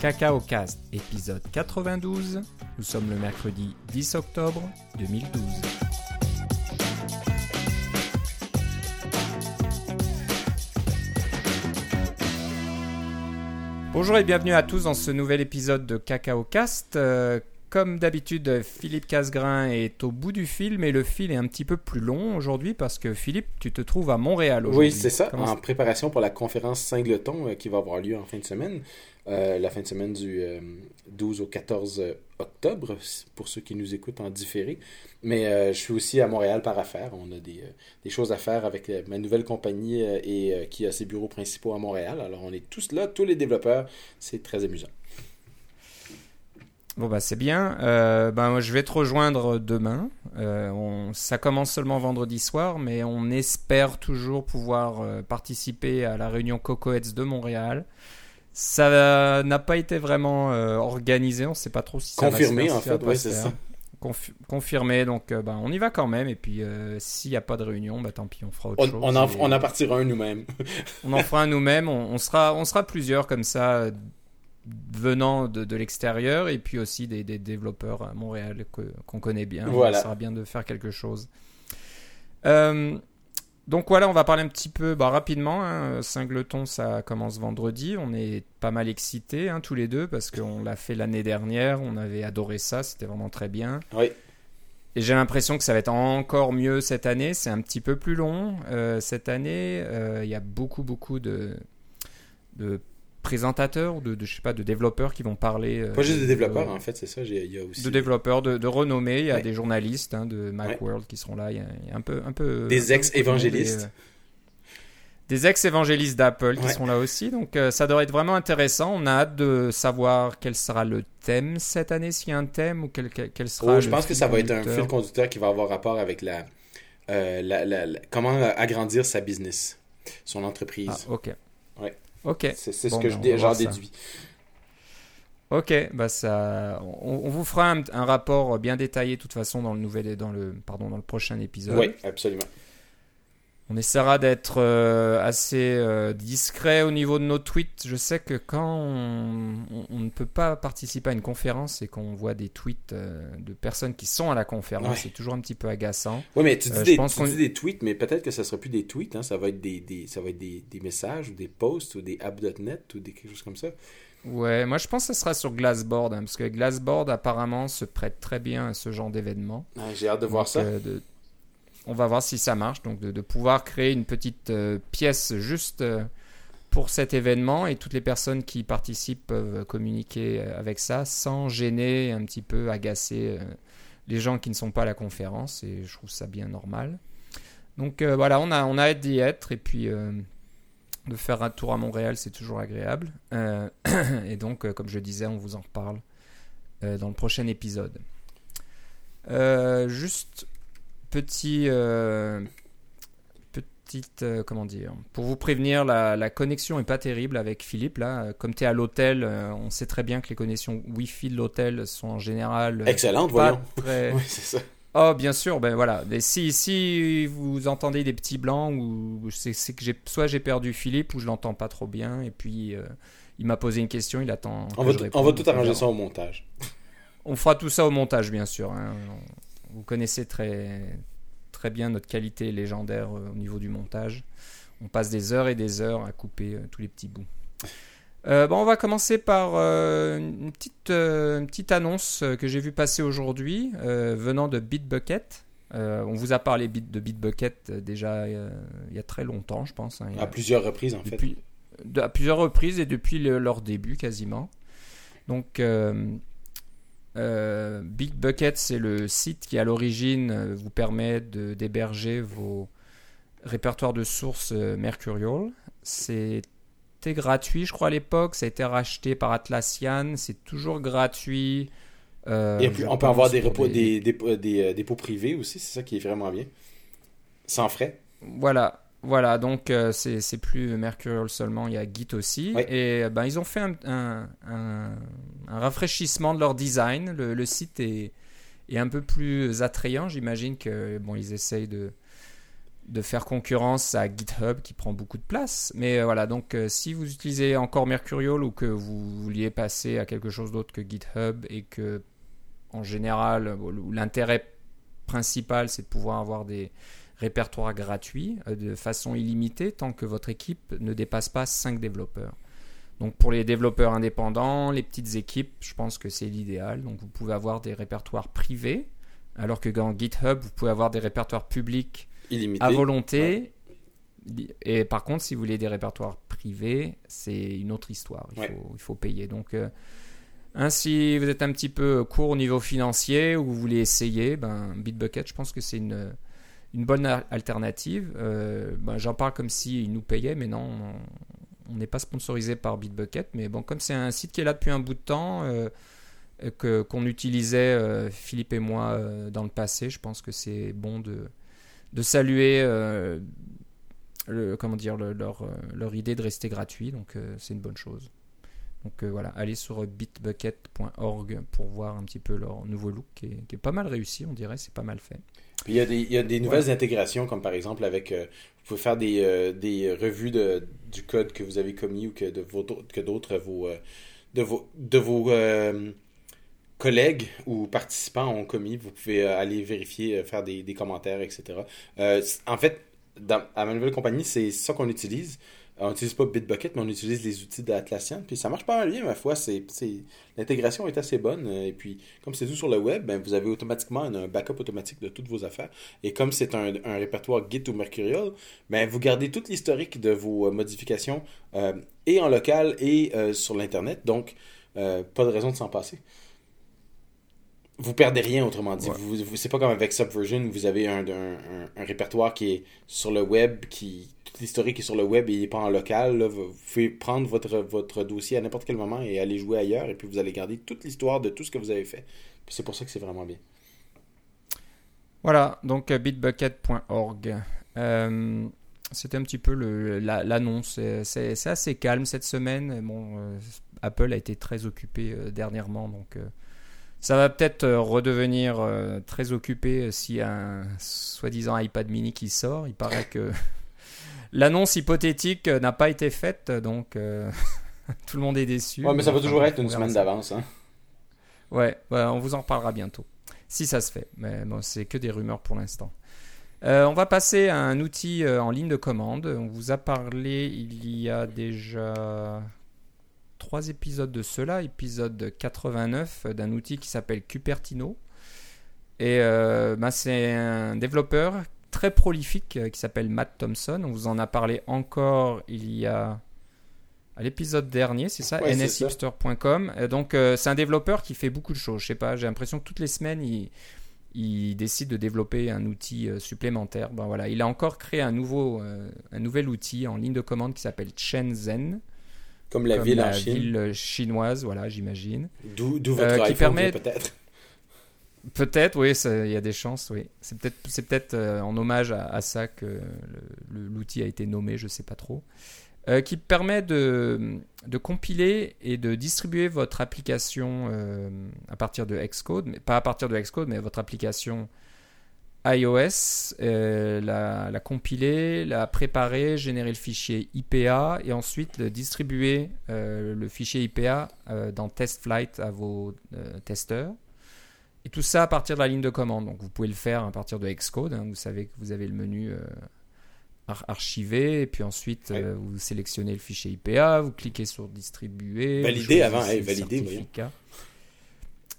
Cacao Cast, épisode 92. Nous sommes le mercredi 10 octobre 2012. Bonjour et bienvenue à tous dans ce nouvel épisode de Cacao Cast. Euh, comme d'habitude, Philippe Casgrain est au bout du fil, mais le fil est un petit peu plus long aujourd'hui parce que Philippe, tu te trouves à Montréal aujourd'hui. Oui, c'est ça, en préparation pour la conférence Singleton euh, qui va avoir lieu en fin de semaine, euh, la fin de semaine du 12 au 14 octobre, pour ceux qui nous écoutent en différé. Mais je suis aussi à Montréal par affaire. On a des, choses à faire avec ma nouvelle compagnie et qui a ses bureaux principaux à Montréal. Alors on est tous là, tous les développeurs. C'est très amusant. Bon bah c'est bien. Euh, moi je vais te rejoindre demain. Euh, ça commence seulement vendredi soir, mais on espère toujours pouvoir euh, participer à la réunion Cocoets de Montréal. Ça n'a pas été vraiment euh, organisé, on ne sait pas trop si ça confirmé va se faire, en fait, ouais, c'est ça. confirmé, donc bah, on y va quand même. Et puis s'il n'y a pas de réunion, bah tant pis, on fera autre chose. On en, on en partira un nous-mêmes. on en fera un nous-mêmes. On, on, sera, on sera plusieurs comme ça venant de, l'extérieur et puis aussi des, développeurs à Montréal qu'on connaît bien. Voilà. Ça sera bien de faire quelque chose. Euh, donc voilà, on va parler un petit peu bah, rapidement. Hein. Singleton, ça commence vendredi. On est pas mal excités hein, tous les deux parce qu'on l'a fait l'année dernière. On avait adoré ça, c'était vraiment très bien. Oui. Et j'ai l'impression que ça va être encore mieux cette année. C'est un petit peu plus long euh, cette année. Euh, il y a beaucoup, beaucoup de, de présentateurs ou de, je sais pas de développeurs qui vont parler euh, pas juste des développeurs en fait c'est ça il y a aussi de développeurs de, renommée il y a des journalistes hein, de Macworld qui seront là. Il y, a, un peu un peu des ex évangélistes des, ex évangélistes d'Apple qui sont là aussi. Donc euh, ça devrait être vraiment intéressant. On a hâte de savoir quel sera le thème cette année s'il y a un thème ou quel, quel sera oh, je pense que ça va être un fil conducteur qui va avoir rapport avec la, euh, la, comment agrandir sa business son entreprise. Ah, ok. Ouais Ok. C'est ce que ben, j'en déduis. Ok, bah ça, on, vous fera un, rapport bien détaillé de toute façon dans le nouvel, dans le, pardon, dans le prochain épisode. Oui, absolument. On essaiera d'être euh, assez euh, discret au niveau de nos tweets. Je sais que quand on, ne peut pas participer à une conférence et qu'on voit des tweets euh, de personnes qui sont à la conférence, c'est toujours un petit peu agaçant. Oui, mais tu dis, des, tu dis des, tweets, mais peut-être que ça ne sera plus des tweets. Hein. ça va être, des, des ça va être des, des, messages ou des posts ou des app.net ou des quelque chose comme ça. Ouais, moi je pense que ça sera sur Glassboard, hein, parce que Glassboard apparemment se prête très bien à ce genre d'événement. J'ai hâte de voir ça on va voir si ça marche. Donc de, pouvoir créer une petite euh, pièce juste euh, pour cet événement et toutes les personnes qui participent peuvent communiquer euh, avec ça sans gêner, un petit peu agacer les gens qui ne sont pas à la conférence. Et je trouve ça bien normal. Donc voilà, on a, on a hâte d'y être et puis de faire un tour à Montréal, c'est toujours agréable. et donc, comme je disais, on vous en reparle dans le prochain épisode. juste petit, euh, petite, euh, comment dire, pour vous prévenir, la, la, connexion est pas terrible avec Philippe là. Comme tu es à l'hôtel, euh, on sait très bien que les connexions Wi-Fi de l'hôtel sont en général excellentes, voyons. oui, c'est ça. Oh, bien sûr, ben voilà. Mais si, si vous entendez des petits blancs, ou c'est que j'ai soit j'ai perdu Philippe ou je l'entends pas trop bien, et puis il m'a posé une question, il attend. On va, on va tout arranger ça au montage. On fera tout ça au montage, bien sûr. Hein vous connaissez très, très bien notre qualité légendaire euh, au niveau du montage. On passe des heures et des heures à couper euh, tous les petits bouts. Euh, bon, on va commencer par une, petite, une petite annonce que j'ai vu passer aujourd'hui venant de Bitbucket. on vous a parlé de Bitbucket déjà il y a très longtemps, je pense. Hein, à plusieurs reprises, en fait. à plusieurs reprises et depuis leur début quasiment. Donc, euh, Big Bucket, c'est le site qui à l'origine euh, vous permet d'héberger vos répertoires de sources euh, Mercurial. C'était gratuit, je crois, à l'époque. Ça a été racheté par Atlassian. C'est toujours gratuit. Et puis, on peut avoir des, des, des, dépôts privés aussi. C'est ça qui est vraiment bien. Sans frais. Voilà. Voilà, donc euh, c'est plus Mercurial seulement, il y a Git aussi. Et ben, ils ont fait un, un, rafraîchissement de leur design. Le, site est, est, un peu plus attrayant. J'imagine que bon, ils essayent de, de faire concurrence à GitHub qui prend beaucoup de place. Mais voilà, donc si vous utilisez encore Mercurial ou que vous vouliez passer à quelque chose d'autre que GitHub et que en général l'intérêt principal c'est de pouvoir avoir des répertoires gratuits de façon illimitée tant que votre équipe ne dépasse pas 5 développeurs. Donc pour les développeurs indépendants, les petites équipes, je pense que c'est l'idéal. Donc vous pouvez avoir des répertoires privés, alors que dans GitHub, vous pouvez avoir des répertoires publics à volonté. Et par contre, si vous voulez des répertoires privés, c'est une autre histoire. Il, faut, il faut, payer. Donc euh, ainsi, vous êtes un petit peu court au niveau financier ou vous voulez essayer, ben, Bitbucket, je pense que c'est une, une bonne alternative. Euh, ben, J'en parle comme s'ils nous payaient, mais non, on n'est pas sponsorisé par Bitbucket, mais bon, comme c'est un site qui est là depuis un bout de temps, euh, qu'on utilisait euh, Philippe et moi dans le passé, je pense que c'est bon de, de saluer comment dire, leur, leur idée de rester gratuit, donc c'est une bonne chose. Donc voilà, allez sur bitbucket.org pour voir un petit peu leur nouveau look qui est pas mal réussi, on dirait, c'est pas mal fait. Il y a des, il y a des nouvelles intégrations, comme par exemple avec vous pouvez faire des, euh, des revues de, du code que vous avez commis ou que de que d'autres vos euh, de vos de vos euh, collègues ou participants ont commis. Vous pouvez aller vérifier, faire des, des commentaires, etc. en fait, dans, à ma nouvelle compagnie, c'est ça qu'on utilise. On n'utilise pas Bitbucket, mais on utilise les outils d'Atlassian. Puis ça marche pas mal bien, ma foi. C'est, l'intégration est assez bonne. Et puis, comme c'est tout sur le web, ben, vous avez automatiquement un backup automatique de toutes vos affaires. Et comme c'est un, répertoire Git ou Mercurial, ben, vous gardez toute l'historique de vos euh, modifications euh, et en local et euh, sur l'Internet. Donc, pas de raison de s'en passer vous perdez rien, autrement dit. Vous, c'est pas comme avec Subversion où vous avez un, répertoire qui est sur le web, qui l'historique est sur le web et il n'est pas en local. Vous pouvez prendre votre, votre dossier à n'importe quel moment et aller jouer ailleurs, et puis vous allez garder toute l'histoire de tout ce que vous avez fait. c'est pour ça que c'est vraiment bien. Voilà, donc euh, bitbucket.org. Euh, c'était un petit peu l'annonce. c'est, assez calme cette semaine. Bon, euh, Apple a été très occupé dernièrement, donc ça va peut-être redevenir très occupé a un soi-disant iPad mini qui sort. Il paraît que l'annonce hypothétique n'a pas été faite, donc tout le monde est déçu. Ouais, mais ça va toujours être une semaine d'avance. Hein. Ouais, on vous en reparlera bientôt. Si ça se fait. Mais bon, c'est que des rumeurs pour l'instant. on va passer à un outil en ligne de commande. On vous a parlé il y a déjà trois épisodes de cela, épisode 89 d'un outil qui s'appelle Cupertino. Et euh, bah, c'est un développeur très prolifique euh, qui s'appelle Matt Thompson. On vous en a parlé encore il y a à l'épisode dernier, c'est ça, nshipster.com. Donc euh, c'est un développeur qui fait beaucoup de choses. Je sais pas, j'ai l'impression que toutes les semaines il, il, décide de développer un outil supplémentaire. Ben voilà, il a encore créé un nouveau, un nouvel outil en ligne de commande qui s'appelle Shenzhen. Comme la ville en Chine. ville chinoise, voilà, j'imagine. D'où votre euh, qui permet peut-être. Peut-être, oui, il y a des chances, oui. C'est peut-être euh, en hommage à, ça que l'outil a été nommé, je ne sais pas trop. Euh, qui permet de, compiler et de distribuer votre application à partir de Xcode, mais pas à partir de Xcode, mais votre application iOS, euh, la, compiler, la préparer, générer le fichier IPA et ensuite distribuer euh, le fichier IPA euh, dans TestFlight à vos testeurs. Et tout ça à partir de la ligne de commande. Donc vous pouvez le faire à partir de Xcode. Hein. Vous savez que vous avez le menu archivé et puis ensuite vous sélectionnez le fichier IPA, vous cliquez sur distribuer. Valider avant, valider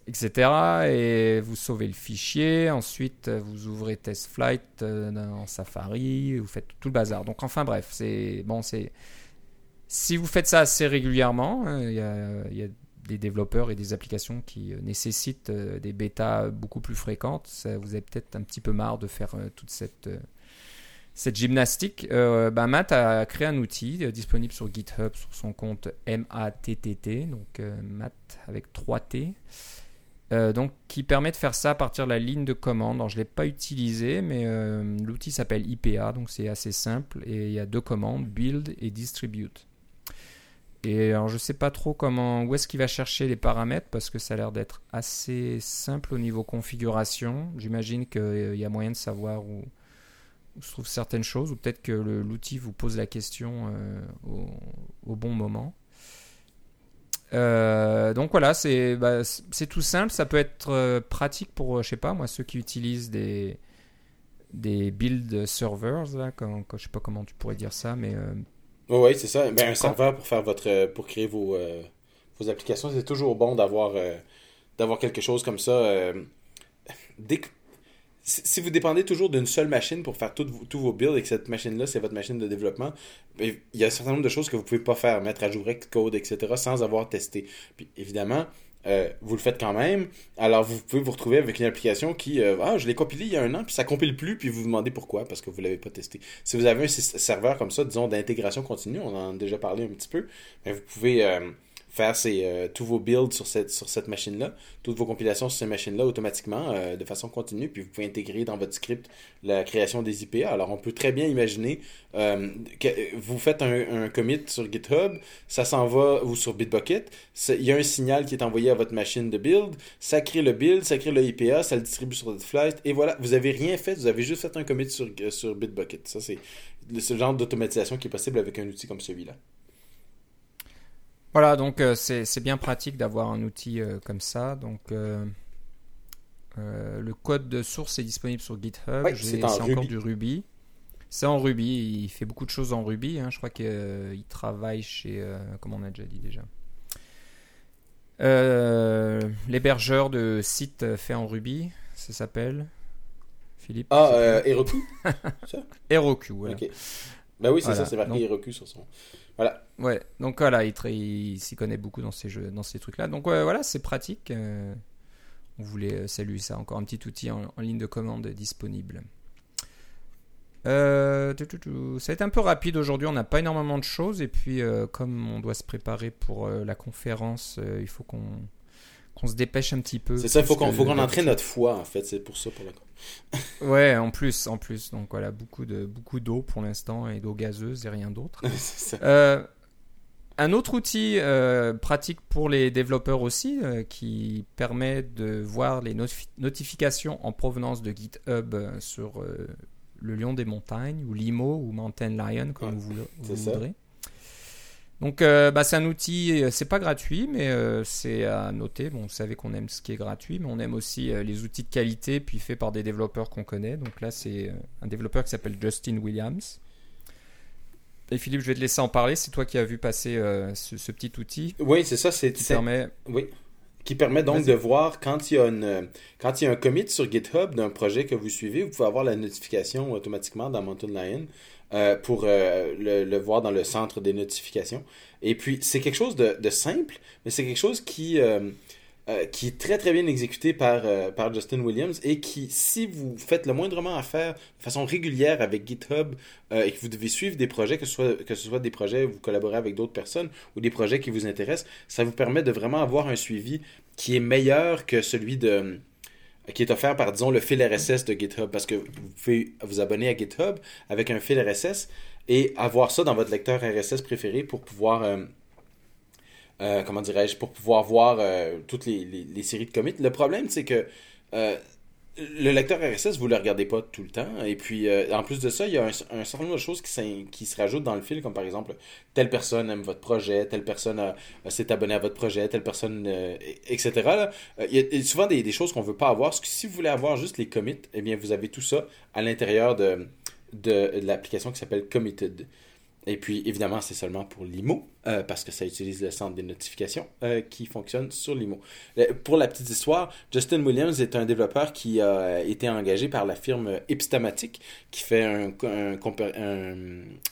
etc. Et vous sauvez le fichier. Ensuite, vous ouvrez TestFlight euh, dans Safari. Vous faites tout le bazar. Donc, enfin, bref, c'est bon, c'est si vous faites ça assez régulièrement, hein, il y, a, des développeurs et des applications qui euh, nécessitent euh, des bêtas beaucoup plus fréquentes. Ça, vous avez peut-être un petit peu marre de faire toute cette gymnastique, ben, Matt a créé un outil disponible sur GitHub sur son compte MATTT, donc Matt avec 3 T. Euh, donc, qui permet de faire ça à partir de la ligne de commande. Je ne l'ai pas utilisé, mais euh, l'outil s'appelle IPA, donc c'est assez simple. Et il y a deux commandes, build et distribute. Et alors, je ne sais pas trop comment, où est-ce qu'il va chercher les paramètres, parce que ça a l'air d'être assez simple au niveau configuration. J'imagine qu'il y a moyen de savoir où, se trouvent certaines choses, ou peut-être que l'outil vous pose la question au, bon moment. donc voilà, bah, c'est tout simple. Ça peut être pratique pour, je sais pas, moi, ceux qui utilisent des, build servers, là, quand, je sais pas comment tu pourrais dire ça, mais. Oui, c'est ça. Ben, un serveur pour faire votre, pour créer vos, vos applications, c'est toujours bon d'avoir d'avoir quelque chose comme ça. Euh, si vous dépendez toujours d'une seule machine pour faire tous vos builds et que cette machine-là, c'est votre machine de développement, ben, il y a un certain nombre de choses que vous ne pouvez pas faire, mettre à jour code, etc., sans avoir testé. Puis évidemment, euh, vous le faites quand même. Alors, vous pouvez vous retrouver avec une application qui, euh, ah, je l'ai compilé il y a un an, puis ça compile plus, puis vous vous demandez pourquoi, parce que vous ne l'avez pas testé. Si vous avez un serveur comme ça, disons, d'intégration continue, on en a déjà parlé un petit peu, mais vous pouvez faire euh, tous vos builds sur cette, machine-là, toutes vos compilations sur cette machine-là automatiquement euh, de façon continue, puis vous pouvez intégrer dans votre script la création des IPA. Alors on peut très bien imaginer euh, que vous faites un, commit sur GitHub, ça s'en va, sur Bitbucket, il y a un signal qui est envoyé à votre machine de build, ça crée le build, ça crée le IPA, ça le distribue sur votre flight, et voilà, vous avez rien fait, vous avez juste fait un commit sur, sur Bitbucket. Ça, c'est ce genre d'automatisation qui est possible avec un outil comme celui-là. Voilà, donc euh, c'est bien pratique d'avoir un outil euh, comme ça. Donc euh, le code de source est disponible sur GitHub. c'est encore du Ruby. C'est en Ruby. Il fait beaucoup de choses en Ruby. Hein. Je crois qu'il travaille chez. comment on a déjà dit déjà L'hébergeur de sites fait en Ruby. Ça s'appelle. Philippe Ah, Heroku Heroku, voilà. Ben oui, c'est ça, c'est marqué Heroku sur son. Voilà. Ouais, donc voilà, il, s'y connaît beaucoup dans ces jeux, dans ces trucs-là. Donc voilà, c'est pratique. Euh, on voulait euh, saluer ça, encore un petit outil en, ligne de commande disponible. Euh, ça va être un peu rapide aujourd'hui, on n'a pas énormément de choses et puis comme on doit se préparer pour la conférence, il faut qu'on qu'on se dépêche un petit peu. C'est ça, il faut qu'on qu'on entraîne notre foi en fait, c'est pour ça pour Ouais, en plus, en plus. Donc voilà, beaucoup de beaucoup d'eau pour l'instant et d'eau gazeuse et rien d'autre. euh, un autre outil euh, pratique pour les développeurs aussi, euh, qui permet de voir les notifications en provenance de GitHub euh, sur le Lion des Montagnes, ou Limo, ou Mountain Lion, comme vous, vous voudrez. Donc, euh, bah, c'est un outil, euh, c'est pas gratuit, mais euh, c'est à noter. Bon, vous savez qu'on aime ce qui est gratuit, mais on aime aussi les outils de qualité, puis faits par des développeurs qu'on connaît. Donc là, c'est un développeur qui s'appelle Justin Williams. Et Philippe, je vais te laisser en parler. C'est toi qui as vu passer ce, petit outil. Oui, c'est ça. C'est, qui permet. Oui. Qui permet donc de voir quand il, y a une, quand il y a un commit sur GitHub d'un projet que vous suivez, vous pouvez avoir la notification automatiquement dans Mountain Lion. Euh, pour euh, le, voir dans le centre des notifications. Et puis, c'est quelque chose de, simple, mais c'est quelque chose qui, euh, qui est très très bien exécuté par, par Justin Williams et qui, si vous faites le moindrement affaire de façon régulière avec GitHub et que vous devez suivre des projets, que ce soit, que ce soit des projets où vous collaborez avec d'autres personnes ou des projets qui vous intéressent, ça vous permet de vraiment avoir un suivi qui est meilleur que celui de qui est offert par, disons, le fil RSS de GitHub, parce que vous pouvez vous abonner à GitHub avec un fil RSS et avoir ça dans votre lecteur RSS préféré pour pouvoir, euh, euh, comment dirais-je, pour pouvoir voir euh, toutes les, les, séries de commits. Le problème, c'est que le lecteur RSS, vous ne le regardez pas tout le temps. Et puis, euh, en plus de ça, il y a un, certain nombre de choses qui, se rajoutent dans le fil, comme par exemple, telle personne aime votre projet, telle personne s'est abonnée à votre projet, telle personne, euh, etc. Euh, il y a souvent des, choses qu'on ne veut pas avoir. Parce que si vous voulez avoir juste les commits, eh bien, vous avez tout ça à l'intérieur de l'application qui s'appelle Committed. Et puis, évidemment, c'est seulement pour l'IMO, euh, parce que ça utilise le centre des notifications euh, qui fonctionne sur l'IMO. Euh, pour la petite histoire, Justin Williams est un développeur qui a été engagé par la firme Epistamatic, qui fait un,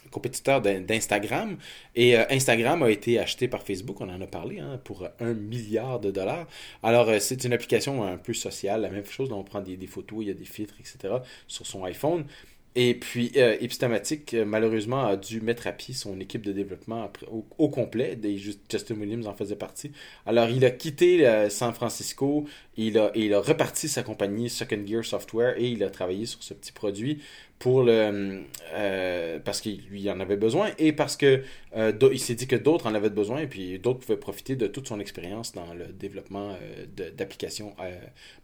compétiteur d'Instagram. Et Instagram a été acheté par Facebook, on en a parlé, hein, pour un milliard de dollars. Alors, c'est une application un peu sociale, la même chose, on prend des, des photos, il y a des filtres, etc., sur son iPhone. Et puis, euh, euh, malheureusement, a dû mettre à pied son équipe de développement au, complet. Justin Williams en faisait partie. Alors, il a quitté euh, San Francisco, il a, il a reparti sa compagnie Second Gear Software et il a travaillé sur ce petit produit pour le parce qu'il lui en avait besoin et parce que il s'est dit que d'autres en avaient besoin et puis d'autres pouvaient profiter de toute son expérience dans le développement d'applications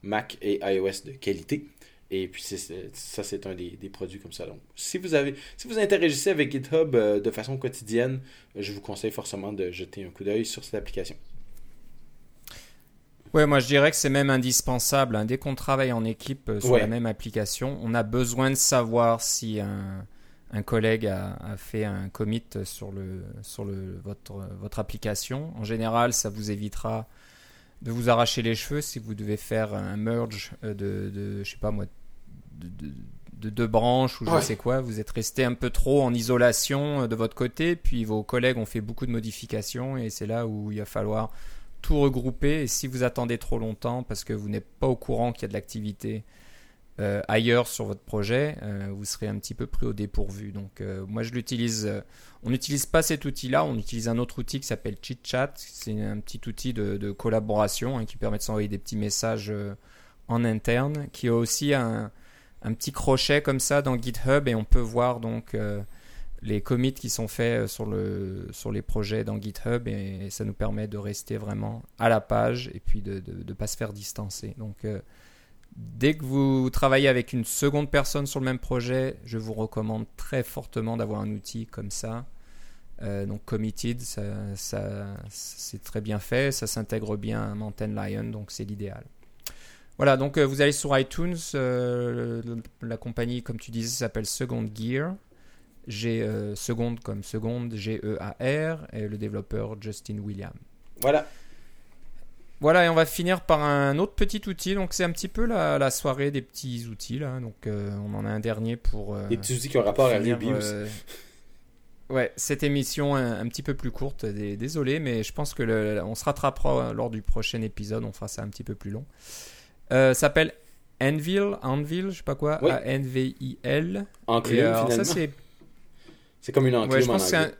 Mac et iOS de qualité. Et puis ça, c'est un des, produits comme ça. Donc, si vous avez, si vous interagissez avec GitHub euh, de façon quotidienne, je vous conseille forcément de jeter un coup d'œil sur cette application. Ouais, moi je dirais que c'est même indispensable. Hein. Dès qu'on travaille en équipe euh, sur la même application, on a besoin de savoir si un, un collègue a, fait un commit sur, le, sur le, votre, votre application. En général, ça vous évitera de vous arracher les cheveux si vous devez faire un merge euh, de, de je sais pas moi, de, deux branches ou je ne sais quoi. Vous êtes resté un peu trop en isolation euh, de votre côté, puis vos collègues ont fait beaucoup de modifications et c'est là où il va falloir tout regrouper. Et si vous attendez trop longtemps parce que vous n'êtes pas au courant qu'il y a de l'activité euh, ailleurs sur votre projet, euh, vous serez un petit peu pris au dépourvu. Donc euh, moi je l'utilise, on n'utilise pas cet outil-là, on utilise un autre outil qui s'appelle ChitChat. C'est un petit outil de, collaboration hein, qui permet de s'envoyer des petits messages en interne, qui a aussi un, petit crochet comme ça dans GitHub et on peut voir donc les commits qui sont faits sur, le, sur les projets dans GitHub et, ça nous permet de rester vraiment à la page et puis de ne pas se faire distancer. Donc Dès que vous travaillez avec une seconde personne sur le même projet, je vous recommande très fortement d'avoir un outil comme ça. Euh, donc Committed, ça, c'est très bien fait, ça s'intègre bien à Mountain Lion, donc c'est l'idéal. Voilà, donc euh, vous allez sur iTunes, euh, la compagnie, comme tu disais, s'appelle Second Gear. G seconde comme seconde, G-E-A-R, et le développeur Justin William. Voilà. Voilà, et on va finir par un autre petit outil. Donc, c'est un petit peu la, soirée des petits outils. Là. Donc, euh, on en a un dernier pour. Euh, des petits outils qui ont rapport à euh, Ouais, cette émission un, un, petit peu plus courte. Désolé, mais je pense que le, on se rattrapera lors du prochain épisode. On fera ça un petit peu plus long. Ça s'appelle Anvil, Anvil, je sais pas quoi, A-N-V-I-L. Enclume, finalement. c'est comme une enclume en anglais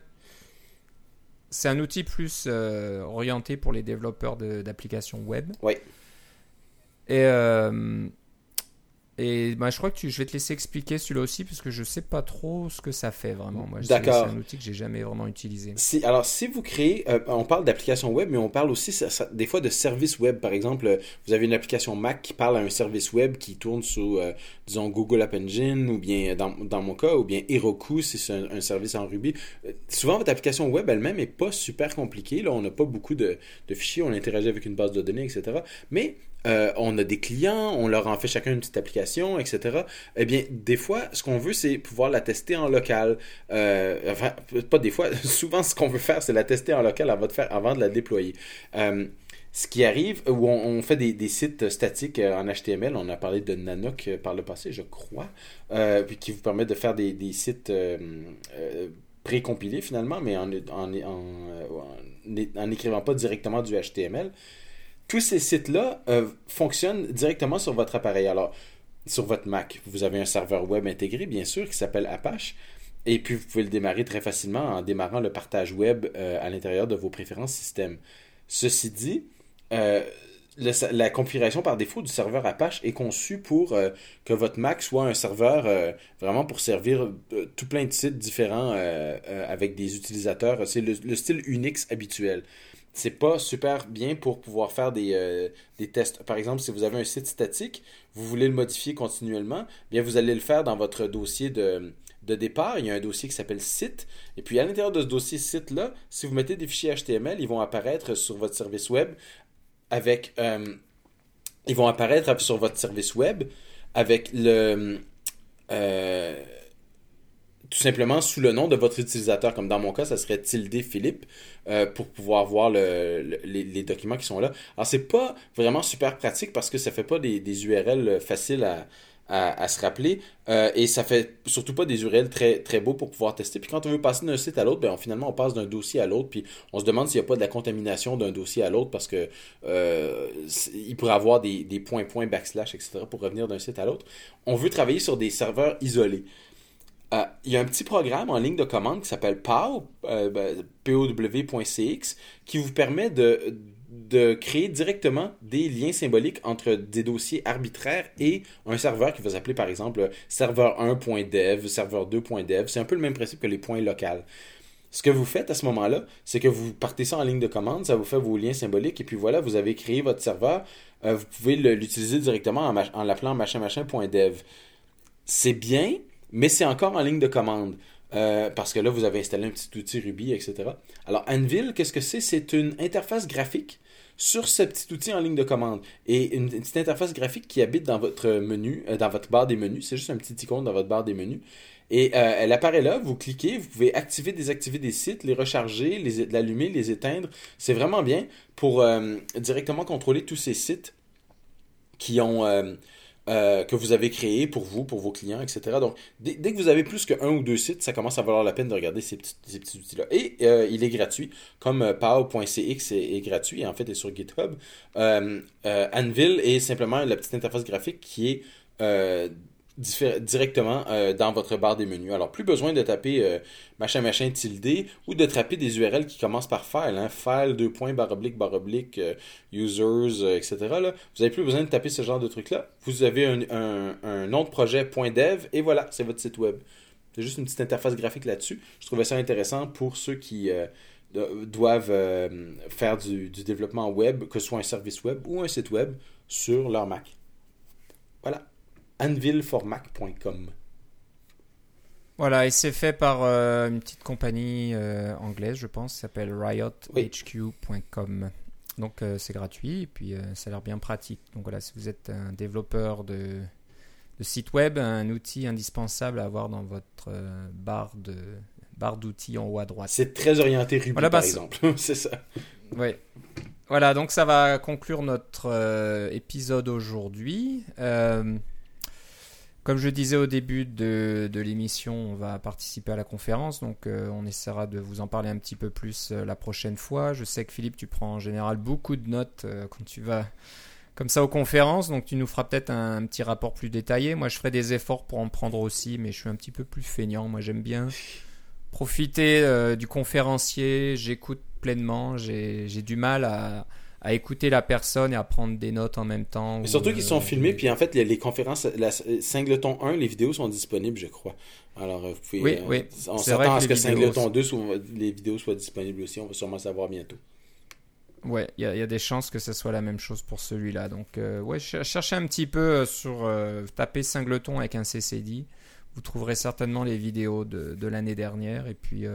c'est un outil plus euh, orienté pour les développeurs d'applications web. Oui. Et euh, et bah, je crois que tu, je vais te laisser expliquer celui-là aussi, parce que je ne sais pas trop ce que ça fait vraiment. D'accord. C'est un outil que j'ai jamais vraiment utilisé. Si, alors, si vous créez, euh, on parle d'application web, mais on parle aussi des fois de services web. Par exemple, vous avez une application Mac qui parle à un service web qui tourne sous, euh, disons, Google App Engine, ou bien, dans, dans mon cas, ou bien Heroku, si c'est un, service en Ruby. Euh, souvent, votre application web elle-même n'est pas super compliquée. Là, on n'a pas beaucoup de, de fichiers, on interagit avec une base de données, etc. Mais euh, on a des clients, on leur en fait chacun une petite application, etc. Eh bien, des fois, ce qu'on veut, c'est pouvoir la tester en local. Euh, enfin, pas des fois, souvent, ce qu'on veut faire, c'est la tester en local avant de, la déployer. Euh, ce qui arrive, où on, fait des, sites statiques en HTML, on a parlé de Nanook par le passé, je crois, qui vous permet de faire des, sites précompilés finalement, mais en n'écrivant pas directement du HTML tous ces sites-là euh, fonctionnent directement sur votre appareil. Alors, sur votre Mac, vous avez un serveur web intégré, bien sûr, qui s'appelle Apache. Et puis, vous pouvez le démarrer très facilement en démarrant le partage web euh, à l'intérieur de vos préférences système. Ceci dit, euh, la configuration par défaut du serveur Apache est conçue pour que votre Mac soit un serveur vraiment pour servir tout plein de sites différents avec des utilisateurs. C'est le, style Unix habituel c'est pas super bien pour pouvoir faire euh, des, tests. Par exemple, si vous avez un site statique, vous voulez le modifier continuellement, bien vous allez le faire dans votre dossier de, départ. Il y a un dossier qui s'appelle site. Et puis à l'intérieur de ce dossier site-là, si vous mettez des fichiers HTML, ils vont apparaître sur votre service web avec. Euh, ils vont apparaître sur votre service web avec le. Euh, tout simplement sous le nom de votre utilisateur. Comme dans mon cas, ça serait tilde Philippe euh, pour pouvoir voir les, documents qui sont là. Alors, c'est pas vraiment super pratique parce que ça fait pas des, URL faciles à, se rappeler euh, et ça fait surtout pas des URL très, très beaux pour pouvoir tester. Puis quand on veut passer d'un site à l'autre, ben, finalement, on passe d'un dossier à l'autre. Puis on se demande s'il n'y a pas de la contamination d'un dossier à l'autre parce que euh, il pourrait avoir des, des points, points, backslash, etc. pour revenir d'un site à l'autre. On veut travailler sur des serveurs isolés. Euh, il y a un petit programme en ligne de commande qui s'appelle POW, euh, ben, POW.cx, qui vous permet de, créer directement des liens symboliques entre des dossiers arbitraires et un serveur qui va s'appeler par exemple serveur 1.dev, serveur 2.dev. C'est un peu le même principe que les points locaux. Ce que vous faites à ce moment-là, c'est que vous partez ça en ligne de commande, ça vous fait vos liens symboliques, et puis voilà, vous avez créé votre serveur. Euh, vous pouvez l'utiliser directement en, en l'appelant machin-machin.dev. C'est bien, mais c'est encore en ligne de commande. Euh, parce que là, vous avez installé un petit outil Ruby, etc. Alors, Anvil, qu'est-ce que c'est? C'est une interface graphique sur ce petit outil en ligne de commande. Et une, petite interface graphique qui habite dans votre menu, euh, dans votre barre des menus. C'est juste un petit icône dans votre barre des menus. Et euh, elle apparaît là, vous cliquez, vous pouvez activer, désactiver des sites, les recharger, les l'allumer, les éteindre. C'est vraiment bien pour directement contrôler tous ces sites qui ont euh, que vous avez créé pour vous, pour vos clients, etc. Donc, dès, que vous avez plus qu'un ou deux sites, ça commence à valoir la peine de regarder ces petits, ces petits outils-là. Et euh, il est gratuit, comme euh, pow.cx est, gratuit, et en fait est sur GitHub. Anvil est simplement la petite interface graphique qui est directement euh, dans votre barre des menus. Alors, plus besoin de taper euh, machin machin tilde ou de taper des URL qui commencent par file, hein, file, deux points, barre oblique, barre oblique, euh, users, etc. Vous n'avez plus besoin de taper ce genre de truc-là. Vous avez un, nom de projet .dev et voilà, c'est votre site web. C'est juste une petite interface graphique là-dessus. Je trouvais ça intéressant pour ceux qui doivent faire du, du développement web, que ce soit un service web ou un site web, sur leur Mac. Voilà anvilformac.com. Voilà, et c'est fait par euh, une petite compagnie euh, anglaise, je pense, qui s'appelle riothq.com. Donc euh, c'est gratuit et puis ça a l'air bien pratique. Donc voilà, si vous êtes un développeur de, de site web, un outil indispensable à avoir dans votre barre de barre d'outils en haut à droite. C'est très orienté Ruby par bah, exemple, c'est ça. Oui. Voilà, donc ça va conclure notre épisode aujourd'hui. Comme je disais au début de, l'émission, on va participer à la conférence, donc euh, on essaiera de vous en parler un petit peu plus euh, la prochaine fois. Je sais que Philippe, tu prends en général beaucoup de notes euh, quand tu vas comme ça aux conférences, donc tu nous feras peut-être un, petit rapport plus détaillé. Moi, je ferai des efforts pour en prendre aussi, mais je suis un petit peu plus feignant. Moi, j'aime bien profiter du conférencier, j'écoute pleinement, j'ai du mal à à écouter la personne et à prendre des notes en même temps. Mais surtout qu'ils sont euh, filmés, puis en fait, les, conférences, la Singleton 1, les vidéos sont disponibles, je crois. Alors, euh, vous pouvez. Oui, oui. Euh, on s'attend à ce que Singleton 2, les vidéos soient disponibles aussi. On va sûrement savoir bientôt. Ouais, il y, a des chances que ce soit la même chose pour celui-là. Donc, ouais, cherchez un petit peu sur. tapez Singleton avec un CCD. Vous trouverez certainement les vidéos de, de l'année dernière. Et puis.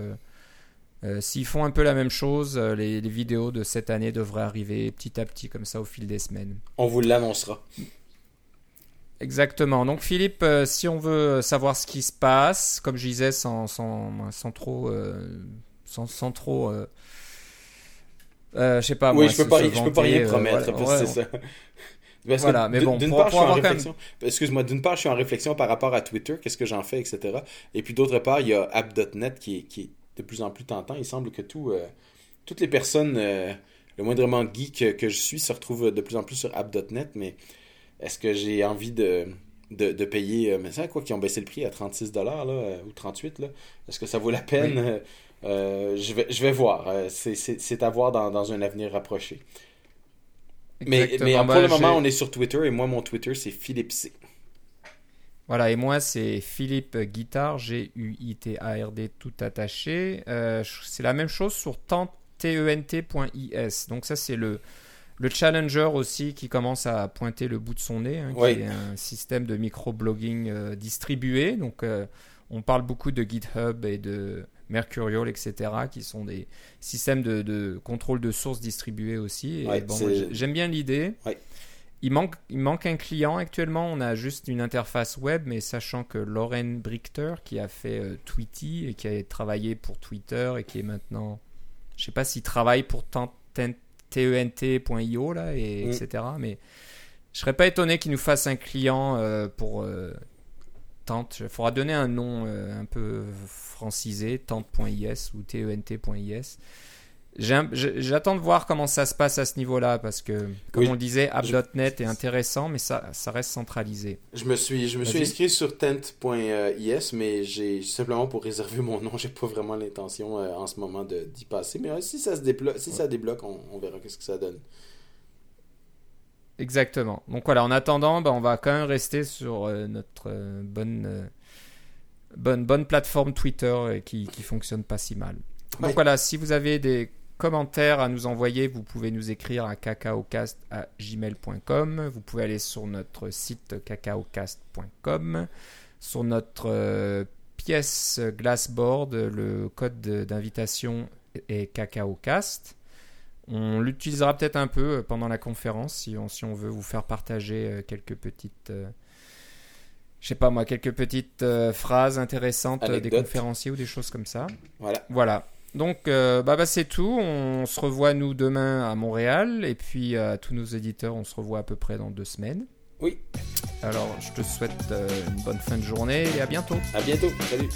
Euh, s'ils font un peu la même chose, euh, les, vidéos de cette année devraient arriver petit à petit comme ça au fil des semaines. On vous l'annoncera. Exactement. Donc Philippe, euh, si on veut savoir ce qui se passe, comme je disais, sans, sans, sans trop... sans, sans, trop... je sais pas. Oui, je peux pas, je peux pas rien promettre, c'est ça. voilà, mais bon, d'une part, je suis en réflexion. Excuse-moi, d'une part, je suis en réflexion par rapport à Twitter, qu'est-ce que j'en fais, etc. Et puis d'autre part, il y a app.net qui, qui, de plus en plus tentant. Il semble que tout, euh, toutes les personnes, euh, le moindrement geek que je suis, se retrouvent de plus en plus sur app.net, mais est-ce que j'ai envie de, de, payer, euh, mais c'est quoi, qui ont baissé le prix à 36$ là, ou 38$, là? est-ce que ça vaut la peine? je, vais, je vais voir. C'est à voir dans, dans un avenir rapproché. Mais, mais pour le ben, moment, on est sur Twitter et moi, mon Twitter, c'est Philippe C. Voilà, et moi, c'est Philippe Guitard, G-U-I-T-A-R-D, tout attaché. Euh, c'est la même chose sur tent.is. Donc, ça, c'est le, le Challenger aussi qui commence à pointer le bout de son nez, hein, qui est un système de microblogging euh, distribué. Donc, euh, on parle beaucoup de GitHub et de Mercurial, etc., qui sont des systèmes de, contrôle de sources distribués aussi. j'aime bien l'idée. Il manque, il manque un client actuellement. On a juste une interface web, mais sachant que Lauren Brichter, qui a fait euh, Tweety et qui a travaillé pour Twitter et qui est maintenant, je sais pas s'il travaille pour tent.io là, et, mm. etc. Mais je serais pas étonné qu'il nous fasse un client euh, pour euh, Tent. Il faudra donner un nom un peu francisé, tent.is ou tent.is. J'attends de voir comment ça se passe à ce niveau-là parce que, comme on le disait, app.net est intéressant, mais ça, ça reste centralisé. Je me suis, je me suis inscrit sur tent.is, mais j'ai simplement pour réserver mon nom, j'ai pas vraiment l'intention euh, en ce moment d'y passer. Mais euh, si ça se débloque, si ça débloque, on, verra qu'est-ce que ça donne. Exactement. Donc voilà, en attendant, ben, on va quand même rester sur euh, notre bonne, bonne, bonne plateforme Twitter qui, qui fonctionne pas si mal. Donc voilà, si vous avez des commentaires à nous envoyer, vous pouvez nous écrire à cacaocast@gmail.com. Vous pouvez aller sur notre site cacaocast.com, sur notre euh, pièce Glassboard, le code d'invitation est cacaocast. On l'utilisera peut-être un peu pendant la conférence si on, si on veut vous faire partager euh, quelques petites, euh, je sais pas moi, quelques petites euh, phrases intéressantes des conférenciers ou des choses comme ça. Voilà. Voilà. Donc, euh, bah, bah, c'est tout. On se revoit nous demain à Montréal. Et puis, à tous nos éditeurs, on se revoit à peu près dans deux semaines. Oui. Alors, je te souhaite euh, une bonne fin de journée et à bientôt. À bientôt. Salut.